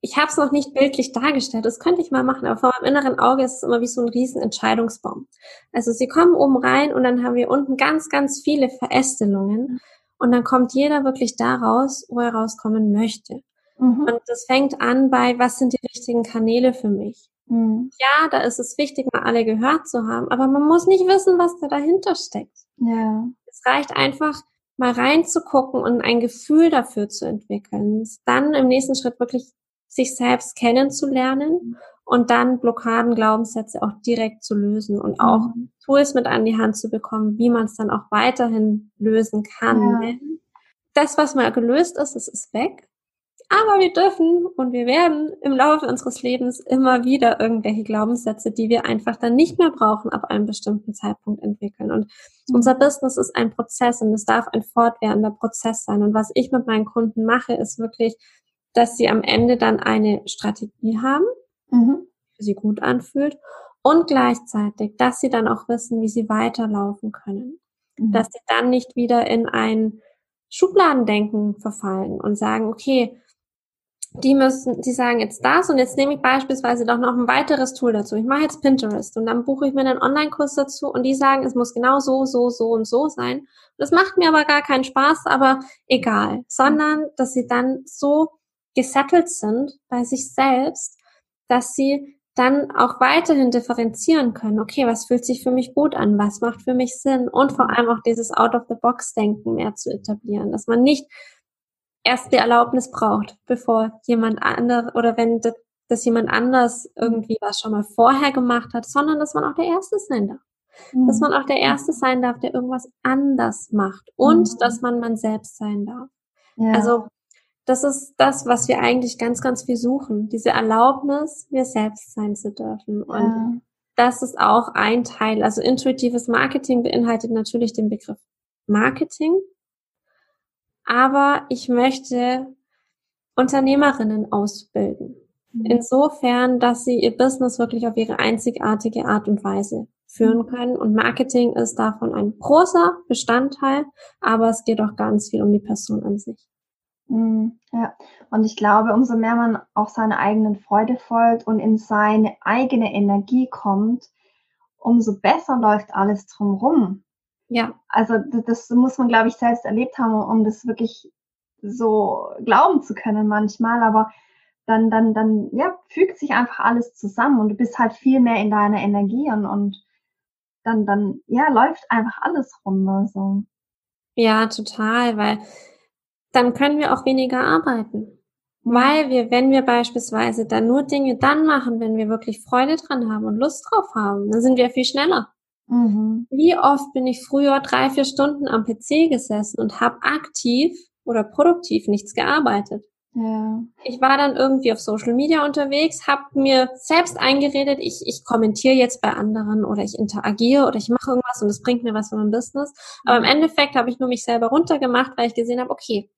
ich habe es noch nicht bildlich dargestellt, das könnte ich mal machen, aber vor meinem inneren Auge ist es immer wie so ein riesen Entscheidungsbaum. Also sie kommen oben rein und dann haben wir unten ganz, ganz viele Verästelungen und dann kommt jeder wirklich daraus, wo er rauskommen möchte. Mhm. Und das fängt an bei, was sind die richtigen Kanäle für mich? Mhm. Ja, da ist es wichtig, mal alle gehört zu haben, aber man muss nicht wissen, was da dahinter steckt. Ja. Es reicht einfach, mal reinzugucken und ein Gefühl dafür zu entwickeln. Dann im nächsten Schritt wirklich sich selbst kennenzulernen und dann Blockaden, Glaubenssätze auch direkt zu lösen und auch mhm. Tools mit an die Hand zu bekommen, wie man es dann auch weiterhin lösen kann. Ja. Das, was mal gelöst ist, das ist weg. Aber wir dürfen und wir werden im Laufe unseres Lebens immer wieder irgendwelche Glaubenssätze, die wir einfach dann nicht mehr brauchen, ab einem bestimmten Zeitpunkt entwickeln. Und mhm. unser Business ist ein Prozess und es darf ein fortwährender Prozess sein. Und was ich mit meinen Kunden mache, ist wirklich, dass sie am Ende dann eine Strategie haben, mhm. die für sie gut anfühlt und gleichzeitig, dass sie dann auch wissen, wie sie weiterlaufen können. Mhm. Dass sie dann nicht wieder in ein Schubladendenken verfallen und sagen, okay, die müssen, die sagen jetzt das und jetzt nehme ich beispielsweise doch noch ein weiteres Tool dazu. Ich mache jetzt Pinterest und dann buche ich mir einen Online-Kurs dazu und die sagen, es muss genau so, so, so und so sein. das macht mir aber gar keinen Spaß, aber egal, sondern dass sie dann so gesettelt sind bei sich selbst, dass sie dann auch weiterhin differenzieren können. Okay, was fühlt sich für mich gut an? Was macht für mich Sinn? Und vor allem auch dieses Out-of-the-Box-Denken mehr zu etablieren, dass man nicht erst die Erlaubnis braucht, bevor jemand anders oder wenn das, dass jemand anders irgendwie was schon mal vorher gemacht hat, sondern dass man auch der Erste sein darf. Mhm. Dass man auch der Erste sein darf, der irgendwas anders macht und mhm. dass man man selbst sein darf. Ja. Also das ist das, was wir eigentlich ganz, ganz viel suchen. Diese Erlaubnis, wir selbst sein zu dürfen. Und ja. das ist auch ein Teil. Also intuitives Marketing beinhaltet natürlich den Begriff Marketing. Aber ich möchte Unternehmerinnen ausbilden. Mhm. Insofern, dass sie ihr Business wirklich auf ihre einzigartige Art und Weise führen mhm. können. Und Marketing ist davon ein großer Bestandteil, aber es geht auch ganz viel um die Person an sich. Mhm, ja, und ich glaube, umso mehr man auch seiner eigenen Freude folgt und in seine eigene Energie kommt, umso besser läuft alles drumherum. Ja. Also das muss man, glaube ich, selbst erlebt haben, um das wirklich so glauben zu können manchmal. Aber dann, dann, dann, ja, fügt sich einfach alles zusammen und du bist halt viel mehr in deiner Energie und, und dann, dann, ja, läuft einfach alles runter, so. Ja, total, weil dann können wir auch weniger arbeiten. Weil wir, wenn wir beispielsweise dann nur Dinge dann machen, wenn wir wirklich Freude dran haben und Lust drauf haben, dann sind wir viel schneller. Mhm. Wie oft bin ich früher drei, vier Stunden am PC gesessen und habe aktiv oder produktiv nichts gearbeitet? Ja. Ich war dann irgendwie auf Social Media unterwegs, habe mir selbst eingeredet, ich, ich kommentiere jetzt bei anderen oder ich interagiere oder ich mache irgendwas und es bringt mir was für mein Business. Aber im Endeffekt habe ich nur mich selber runtergemacht, weil ich gesehen habe, okay,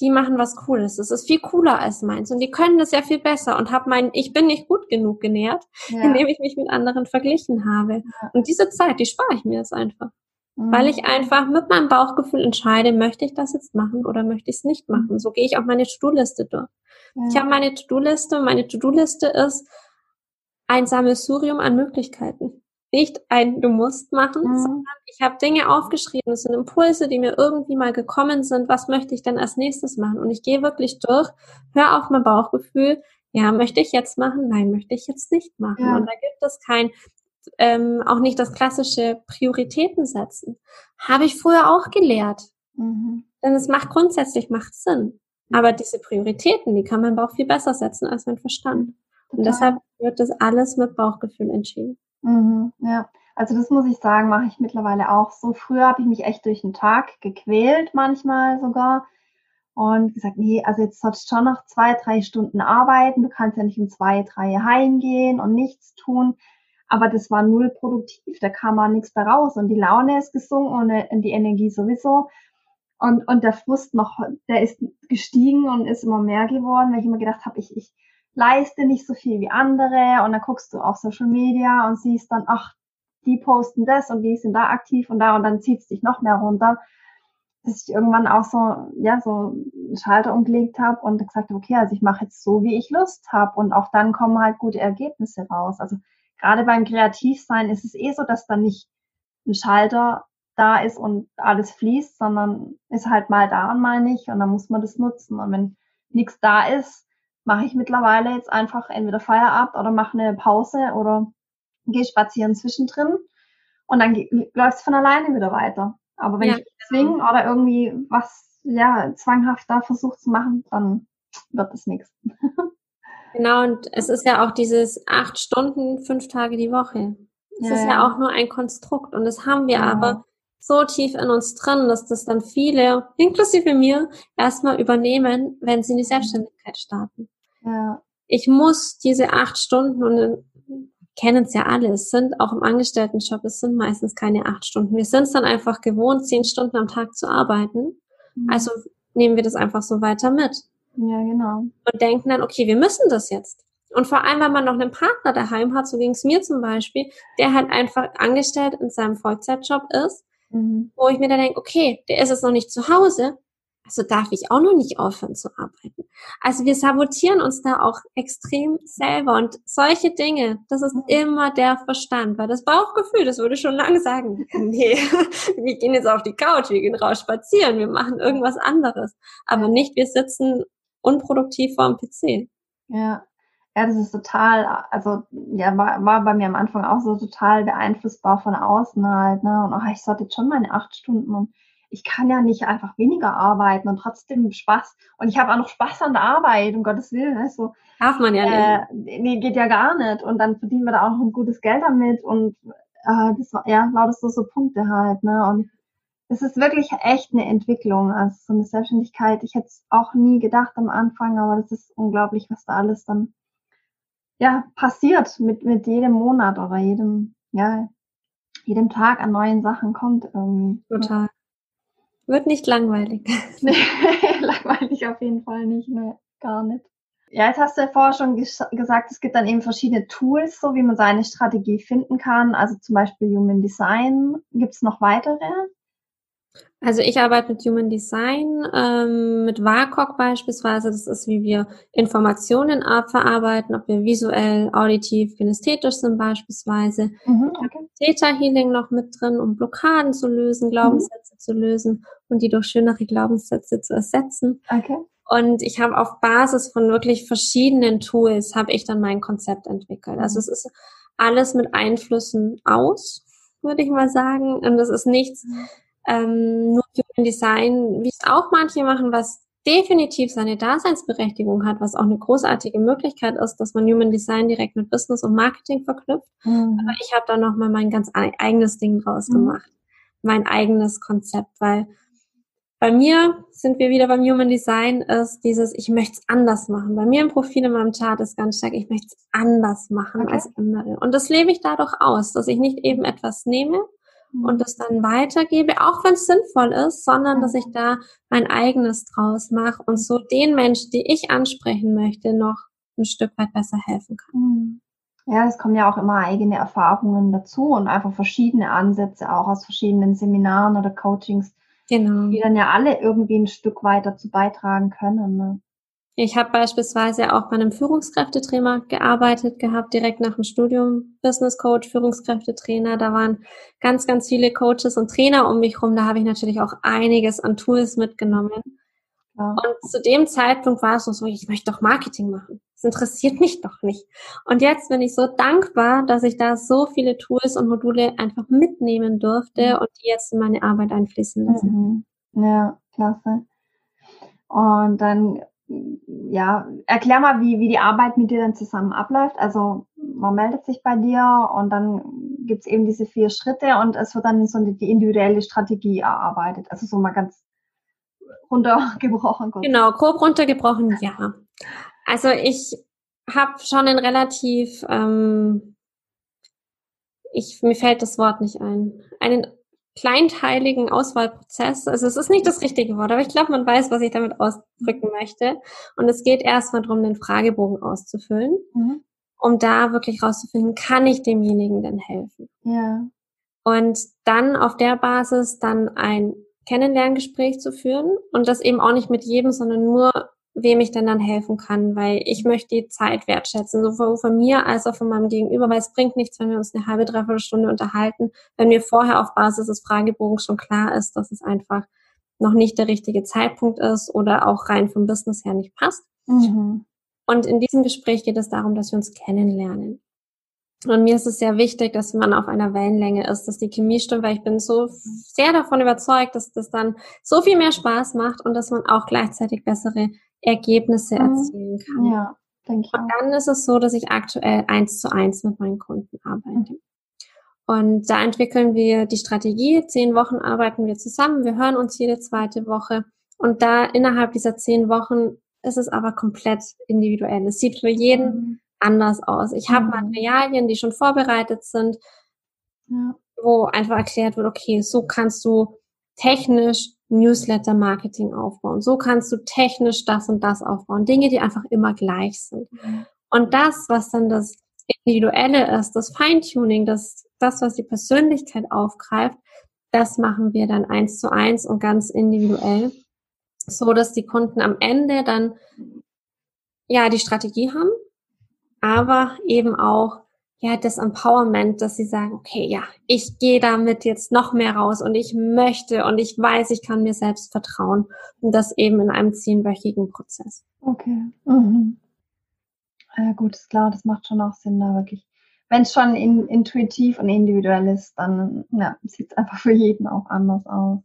die machen was Cooles. Das ist viel cooler als meins und die können das ja viel besser und habe mein Ich bin nicht gut genug genährt, ja. <laughs> indem ich mich mit anderen verglichen habe. Ja. Und diese Zeit, die spare ich mir jetzt einfach. Mhm. Weil ich einfach mit meinem Bauchgefühl entscheide, möchte ich das jetzt machen oder möchte ich es nicht machen. Mhm. So gehe ich auch meine To-Do-Liste durch. Ja. Ich habe meine To-Do-Liste und meine To-Do-Liste ist ein Sammelsurium an Möglichkeiten nicht ein Du musst machen, mhm. sondern ich habe Dinge aufgeschrieben, es sind Impulse, die mir irgendwie mal gekommen sind, was möchte ich denn als nächstes machen? Und ich gehe wirklich durch, hör auf mein Bauchgefühl, ja, möchte ich jetzt machen? Nein, möchte ich jetzt nicht machen. Ja. Und da gibt es kein, ähm, auch nicht das klassische Prioritäten setzen. Habe ich früher auch gelehrt. Mhm. Denn es macht grundsätzlich macht Sinn. Aber diese Prioritäten, die kann mein Bauch viel besser setzen als mein Verstand. Und deshalb wird das alles mit Bauchgefühl entschieden. Mhm, ja, also das muss ich sagen, mache ich mittlerweile auch so. Früher habe ich mich echt durch den Tag gequält, manchmal sogar. Und gesagt, nee, also jetzt sollst du schon noch zwei, drei Stunden arbeiten. Du kannst ja nicht um zwei, drei heimgehen und nichts tun. Aber das war null produktiv. Da kam auch nichts mehr raus. Und die Laune ist gesunken und die Energie sowieso. Und, und der Frust noch, der ist gestiegen und ist immer mehr geworden, weil ich immer gedacht habe, ich, ich leiste nicht so viel wie andere und dann guckst du auf Social Media und siehst dann, ach, die posten das und die sind da aktiv und da und dann zieht es dich noch mehr runter, dass ich irgendwann auch so, ja, so einen Schalter umgelegt habe und gesagt habe, okay, also ich mache jetzt so, wie ich Lust habe und auch dann kommen halt gute Ergebnisse raus. Also gerade beim Kreativsein ist es eh so, dass dann nicht ein Schalter da ist und alles fließt, sondern ist halt mal da und mal nicht und dann muss man das nutzen. Und wenn nichts da ist, mache ich mittlerweile jetzt einfach entweder Feierabend oder mache eine Pause oder gehe spazieren zwischendrin und dann läuft es von alleine wieder weiter. Aber wenn ja, ich zwinge genau. oder irgendwie was ja zwanghaft da versuche zu machen, dann wird es nichts. <laughs> Genau, und es ist ja auch dieses acht Stunden, fünf Tage die Woche. Das ja, ist ja, auch nur ein Konstrukt und das haben wir ja. aber so tief in uns drin, dass das dann viele, inklusive mir, erstmal übernehmen, wenn sie in die Selbstständigkeit starten. Ja. Ich muss diese acht Stunden und kennen es ja alle, es sind auch im Angestelltenjob, es sind meistens keine acht Stunden. Wir sind es dann einfach gewohnt, zehn Stunden am Tag zu arbeiten. Mhm. Also nehmen wir das einfach so weiter mit. Ja, genau. Und denken dann, okay, wir müssen das jetzt. Und vor allem, wenn man noch einen Partner daheim hat, so ging es mir zum Beispiel, der halt einfach angestellt in seinem Vollzeitjob ist, mhm. wo ich mir dann denke, okay, der ist jetzt noch nicht zu Hause, also darf ich auch noch nicht aufhören zu arbeiten. Also wir sabotieren uns da auch extrem selber und solche Dinge, das ist immer der Verstand, weil das Bauchgefühl, das würde schon lange sagen, <laughs> nee, wir gehen jetzt auf die Couch, wir gehen raus spazieren, wir machen irgendwas anderes, aber nicht, wir sitzen unproduktiv vor dem PC. Ja. Ja, das ist total, also ja, war, war bei mir am Anfang auch so total beeinflussbar von außen halt, ne? Und oh, ich sollte jetzt schon meine acht Stunden und ich kann ja nicht einfach weniger arbeiten und trotzdem Spaß. Und ich habe auch noch Spaß an der Arbeit, um Gottes Willen. Ne? So, Darf man ja äh, nicht. Nee, geht ja gar nicht. Und dann verdienen wir da auch noch ein gutes Geld damit. Und äh, das war, ja, lauter so, so Punkte halt. Ne? Und es ist wirklich echt eine Entwicklung. Also so eine Selbstständigkeit. Ich hätte es auch nie gedacht am Anfang, aber das ist unglaublich, was da alles dann ja, passiert mit, mit jedem Monat oder jedem, ja, jedem Tag an neuen Sachen kommt irgendwie. Total. Wird nicht langweilig. <laughs> <laughs> nee, langweilig auf jeden Fall nicht, ne, gar nicht. Ja, jetzt hast du ja vorher schon ges gesagt, es gibt dann eben verschiedene Tools, so wie man seine Strategie finden kann. Also zum Beispiel Human Design. Gibt es noch weitere? Also ich arbeite mit Human Design, ähm, mit WACOG beispielsweise. Das ist, wie wir Informationen verarbeiten, ob wir visuell, auditiv, kinesthetisch sind beispielsweise. Mhm, okay. Theta Healing noch mit drin, um Blockaden zu lösen, Glaubenssätze mhm. zu lösen und die durch schönere Glaubenssätze zu ersetzen. Okay. Und ich habe auf Basis von wirklich verschiedenen Tools habe ich dann mein Konzept entwickelt. Also es ist alles mit Einflüssen aus, würde ich mal sagen. Und es ist nichts mhm. Ähm, nur Human Design, wie es auch manche machen, was definitiv seine Daseinsberechtigung hat, was auch eine großartige Möglichkeit ist, dass man Human Design direkt mit Business und Marketing verknüpft. Mhm. Aber ich habe da nochmal mein ganz eigenes Ding draus mhm. gemacht, mein eigenes Konzept, weil bei mir sind wir wieder beim Human Design, ist dieses, ich möchte es anders machen. Bei mir im Profil in meinem Chart ist ganz stark, ich möchte es anders machen okay. als andere. Und das lebe ich dadurch aus, dass ich nicht eben etwas nehme. Und das dann weitergebe, auch wenn es sinnvoll ist, sondern dass ich da mein eigenes draus mache und so den Menschen, die ich ansprechen möchte, noch ein Stück weit besser helfen kann. Mhm. Ja, es kommen ja auch immer eigene Erfahrungen dazu und einfach verschiedene Ansätze auch aus verschiedenen Seminaren oder Coachings Genau. Die dann ja alle irgendwie ein Stück weit dazu beitragen können. Ne? Ich habe beispielsweise auch bei einem Führungskräftetrainer gearbeitet gehabt, direkt nach dem Studium, Business Coach, Führungskräftetrainer. Da waren ganz, ganz viele Coaches und Trainer um mich rum. Da habe ich natürlich auch einiges an Tools mitgenommen. Ja. Und zu dem Zeitpunkt war es so, ich möchte doch Marketing machen. Das interessiert mich doch nicht. Und jetzt bin ich so dankbar, dass ich da so viele Tools und Module einfach mitnehmen durfte mhm. und die jetzt in meine Arbeit einfließen lassen. Mhm. Ja, klasse. Und dann, ja, erklär mal, wie, wie die Arbeit mit dir dann zusammen abläuft. Also man meldet sich bei dir und dann gibt's eben diese vier Schritte und es wird dann so die individuelle Strategie erarbeitet. Also so mal ganz runtergebrochen. Genau, grob runtergebrochen, ja. Also ich habe schon ein relativ, ähm, ich, mir fällt das Wort nicht ein, einen kleinteiligen Auswahlprozess. Also es ist nicht das richtige Wort, aber ich glaube, man weiß, was ich damit ausdrücken möchte. Und es geht erstmal darum, den Fragebogen auszufüllen, mhm. um da wirklich rauszufinden, kann ich demjenigen denn helfen? Ja. Und dann auf der Basis dann ein Kennenlerngespräch zu führen und das eben auch nicht mit jedem, sondern nur wem ich denn dann helfen kann, weil ich möchte die Zeit wertschätzen, sowohl von mir als auch von meinem Gegenüber, weil es bringt nichts, wenn wir uns eine halbe, dreiviertel Stunde unterhalten, wenn mir vorher auf Basis des Fragebogens schon klar ist, dass es einfach noch nicht der richtige Zeitpunkt ist oder auch rein vom Business her nicht passt. Mhm. Und in diesem Gespräch geht es darum, dass wir uns kennenlernen. Und mir ist es sehr wichtig, dass man auf einer Wellenlänge ist, dass die Chemie stimmt, weil ich bin so sehr davon überzeugt, dass das dann so viel mehr Spaß macht und dass man auch gleichzeitig bessere Ergebnisse mhm. erzielen kann. Ja, denke ich. Und dann ist es so, dass ich aktuell eins zu eins mit meinen Kunden arbeite. Mhm. Und da entwickeln wir die Strategie. Zehn Wochen arbeiten wir zusammen. Wir hören uns jede zweite Woche. Und da innerhalb dieser zehn Wochen ist es aber komplett individuell. Es sieht für jeden mhm anders aus. Ich habe mhm. Materialien, die schon vorbereitet sind, ja. wo einfach erklärt wird, okay, so kannst du technisch Newsletter-Marketing aufbauen. So kannst du technisch das und das aufbauen. Dinge, die einfach immer gleich sind. Und das, was dann das Individuelle ist, das Feintuning, das, das, was die Persönlichkeit aufgreift, das machen wir dann eins zu eins und ganz individuell, so dass die Kunden am Ende dann ja die Strategie haben, aber eben auch ja das Empowerment, dass sie sagen, okay, ja, ich gehe damit jetzt noch mehr raus und ich möchte und ich weiß, ich kann mir selbst vertrauen und das eben in einem zehnwöchigen Prozess. Okay. Mhm. Ja gut, ist klar, das macht schon auch Sinn, da wirklich. Wenn es schon in, intuitiv und individuell ist, dann ja, sieht es einfach für jeden auch anders aus.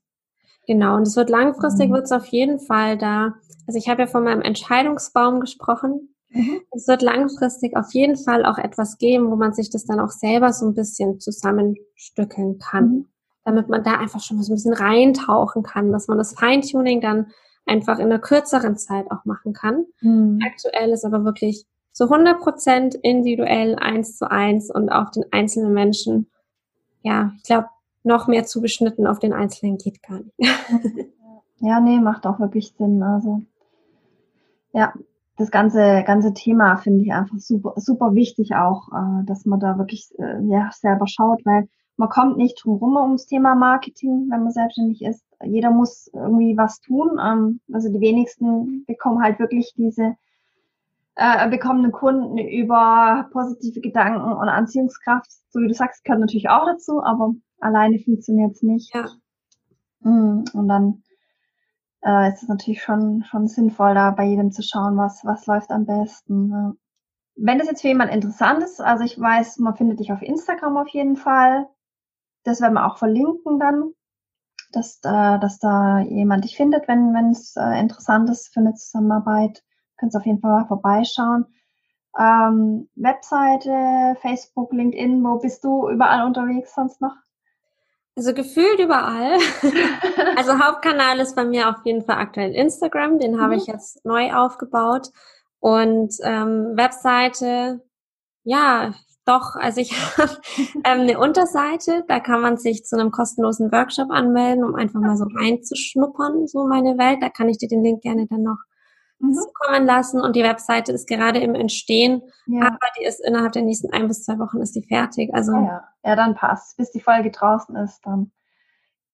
Genau, und es wird langfristig, mhm. wird es auf jeden Fall da. Also ich habe ja von meinem Entscheidungsbaum gesprochen. Mhm. Es wird langfristig auf jeden Fall auch etwas geben, wo man sich das dann auch selber so ein bisschen zusammenstückeln kann, mhm. damit man da einfach schon so ein bisschen reintauchen kann, dass man das Feintuning dann einfach in einer kürzeren Zeit auch machen kann. Mhm. Aktuell ist aber wirklich so 100 Prozent individuell, eins zu eins und auf den einzelnen Menschen. Ja, ich glaube, noch mehr zugeschnitten auf den Einzelnen geht gar nicht. <laughs> ja, nee, macht auch wirklich Sinn. Also, ja, das ganze, ganze Thema finde ich einfach super, super wichtig auch, äh, dass man da wirklich äh, ja, selber schaut, weil man kommt nicht drum rum ums Thema Marketing, wenn man selbstständig ist. Jeder muss irgendwie was tun. Ähm, also die wenigsten bekommen halt wirklich diese äh, bekommenen Kunden über positive Gedanken und Anziehungskraft. So wie du sagst, gehört natürlich auch dazu, aber alleine funktioniert es nicht. Ja. Mm, und dann äh, ist es natürlich schon, schon sinnvoll, da bei jedem zu schauen, was, was läuft am besten. Ja. Wenn das jetzt für jemand interessant ist, also ich weiß, man findet dich auf Instagram auf jeden Fall. Das werden wir auch verlinken dann, dass, äh, dass da jemand dich findet, wenn wenn es äh, interessant ist für eine Zusammenarbeit. Könnt auf jeden Fall mal vorbeischauen. Ähm, Webseite, Facebook, LinkedIn, wo bist du überall unterwegs sonst noch? Also gefühlt überall. <laughs> also Hauptkanal ist bei mir auf jeden Fall aktuell Instagram, den mhm. habe ich jetzt neu aufgebaut. Und ähm, Webseite, ja, doch, also ich <laughs> habe ähm, eine Unterseite, da kann man sich zu einem kostenlosen Workshop anmelden, um einfach mal so reinzuschnuppern, so meine Welt. Da kann ich dir den Link gerne dann noch mhm. zukommen lassen. Und die Webseite ist gerade im Entstehen, ja. aber die ist innerhalb der nächsten ein bis zwei Wochen ist die fertig. Also ja, ja. ja dann passt. Bis die Folge draußen ist, dann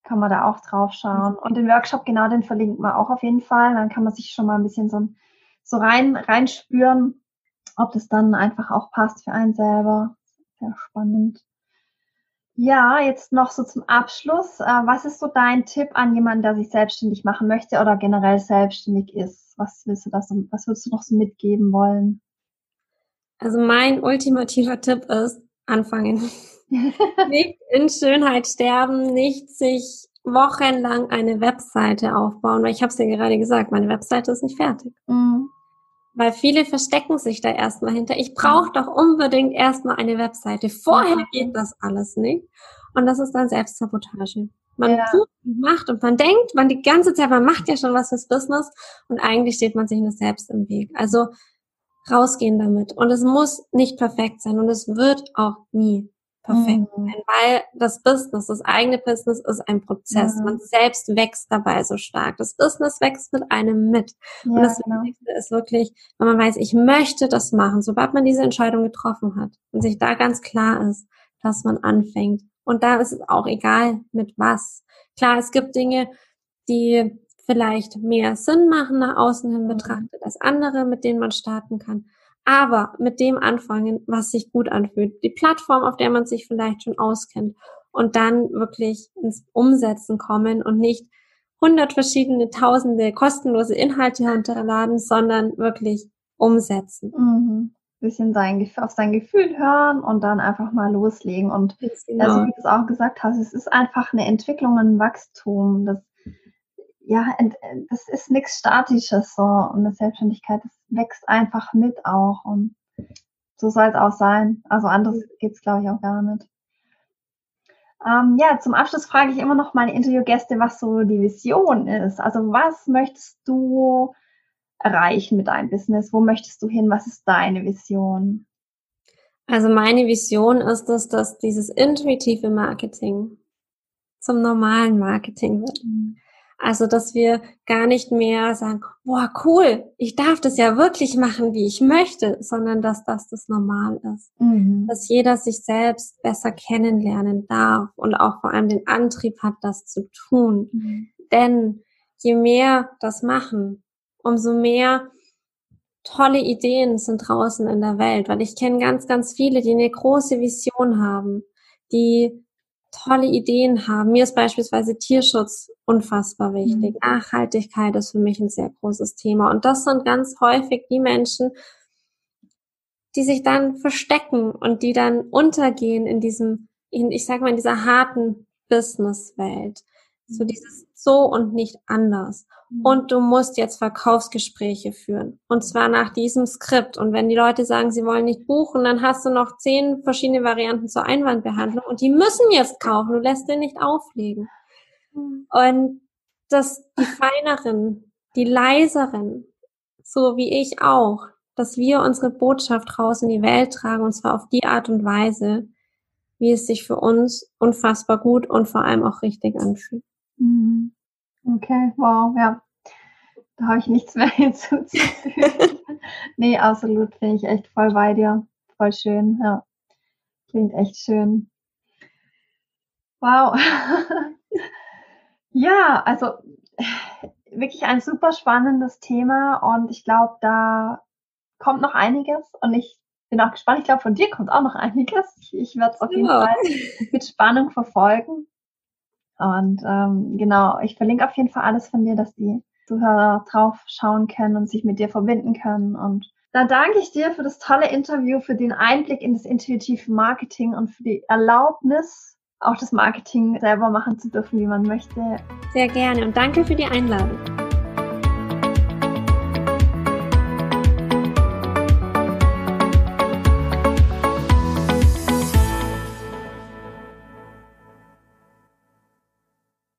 kann man da auch drauf schauen. Mhm. Und den Workshop, genau, den verlinkt man auch auf jeden Fall. Dann kann man sich schon mal ein bisschen so, so rein, reinspüren, ob das dann einfach auch passt für einen selber. Sehr spannend. Ja, jetzt noch so zum Abschluss. Äh, was ist so dein Tipp an jemanden, der sich selbstständig machen möchte oder generell selbstständig ist? Was willst du das, was würdest du noch so mitgeben wollen? Also mein ultimativer Tipp ist, anfangen. <laughs> nicht in Schönheit sterben, nicht sich wochenlang eine Webseite aufbauen, weil ich habe es ja gerade gesagt, meine Webseite ist nicht fertig. Mhm. Weil viele verstecken sich da erstmal hinter. Ich brauche doch unbedingt erstmal eine Webseite. Vorher geht das alles nicht. Und das ist dann Selbstsabotage. Man ja. tut und macht und man denkt, man die ganze Zeit, man macht ja schon was fürs Business und eigentlich steht man sich nur selbst im Weg. Also rausgehen damit. Und es muss nicht perfekt sein und es wird auch nie perfekt mhm. sein, weil das Business, das eigene Business ist ein Prozess. Mhm. Man selbst wächst dabei so stark. Das Business wächst mit einem mit. Ja, und das genau. Wichtigste ist wirklich, wenn man weiß, ich möchte das machen, sobald man diese Entscheidung getroffen hat und sich da ganz klar ist, dass man anfängt. Und da ist es auch egal, mit was. Klar, es gibt Dinge, die vielleicht mehr Sinn machen nach außen hin mhm. betrachtet als andere, mit denen man starten kann aber mit dem anfangen, was sich gut anfühlt. Die Plattform, auf der man sich vielleicht schon auskennt und dann wirklich ins Umsetzen kommen und nicht hundert verschiedene, tausende kostenlose Inhalte herunterladen, sondern wirklich umsetzen. Mhm. Bisschen sein, auf sein Gefühl hören und dann einfach mal loslegen. Und genau. also, wie du es auch gesagt hast, es ist einfach eine Entwicklung, ein Wachstum. Das ja, das ist nichts Statisches so und eine Selbstständigkeit, das wächst einfach mit auch und so soll es auch sein. Also anders geht's glaube ich auch gar nicht. Ähm, ja, zum Abschluss frage ich immer noch meine Interviewgäste, was so die Vision ist. Also was möchtest du erreichen mit deinem Business? Wo möchtest du hin? Was ist deine Vision? Also meine Vision ist es, dass dieses intuitive Marketing zum normalen Marketing wird. Mhm. Also, dass wir gar nicht mehr sagen, boah, cool, ich darf das ja wirklich machen, wie ich möchte, sondern dass das das normal ist. Mhm. Dass jeder sich selbst besser kennenlernen darf und auch vor allem den Antrieb hat, das zu tun. Mhm. Denn je mehr das machen, umso mehr tolle Ideen sind draußen in der Welt, weil ich kenne ganz, ganz viele, die eine große Vision haben, die tolle Ideen haben. Mir ist beispielsweise Tierschutz unfassbar wichtig. Mhm. Nachhaltigkeit ist für mich ein sehr großes Thema. Und das sind ganz häufig die Menschen, die sich dann verstecken und die dann untergehen in diesem, in, ich sag mal, in dieser harten Businesswelt. So mhm. dieses so und nicht anders. Mhm. Und du musst jetzt Verkaufsgespräche führen. Und zwar nach diesem Skript. Und wenn die Leute sagen, sie wollen nicht buchen, dann hast du noch zehn verschiedene Varianten zur Einwandbehandlung und die müssen jetzt kaufen. Du lässt den nicht auflegen. Mhm. Und dass die feineren, die leiseren, so wie ich auch, dass wir unsere Botschaft raus in die Welt tragen und zwar auf die Art und Weise, wie es sich für uns unfassbar gut und vor allem auch richtig anfühlt. Mhm. Okay, wow, ja. Da habe ich nichts mehr <laughs> hinzuzufügen. nee, absolut, finde ich echt voll bei dir. Voll schön, ja. Klingt echt schön. Wow. <laughs> ja, also wirklich ein super spannendes Thema und ich glaube, da kommt noch einiges und ich bin auch gespannt. Ich glaube, von dir kommt auch noch einiges. Ich, ich werde es auf jeden ja. Fall mit Spannung verfolgen. Und ähm, genau, ich verlinke auf jeden Fall alles von dir, dass die Zuhörer drauf schauen können und sich mit dir verbinden können. Und dann danke ich dir für das tolle Interview, für den Einblick in das intuitive Marketing und für die Erlaubnis, auch das Marketing selber machen zu dürfen, wie man möchte. Sehr gerne und danke für die Einladung.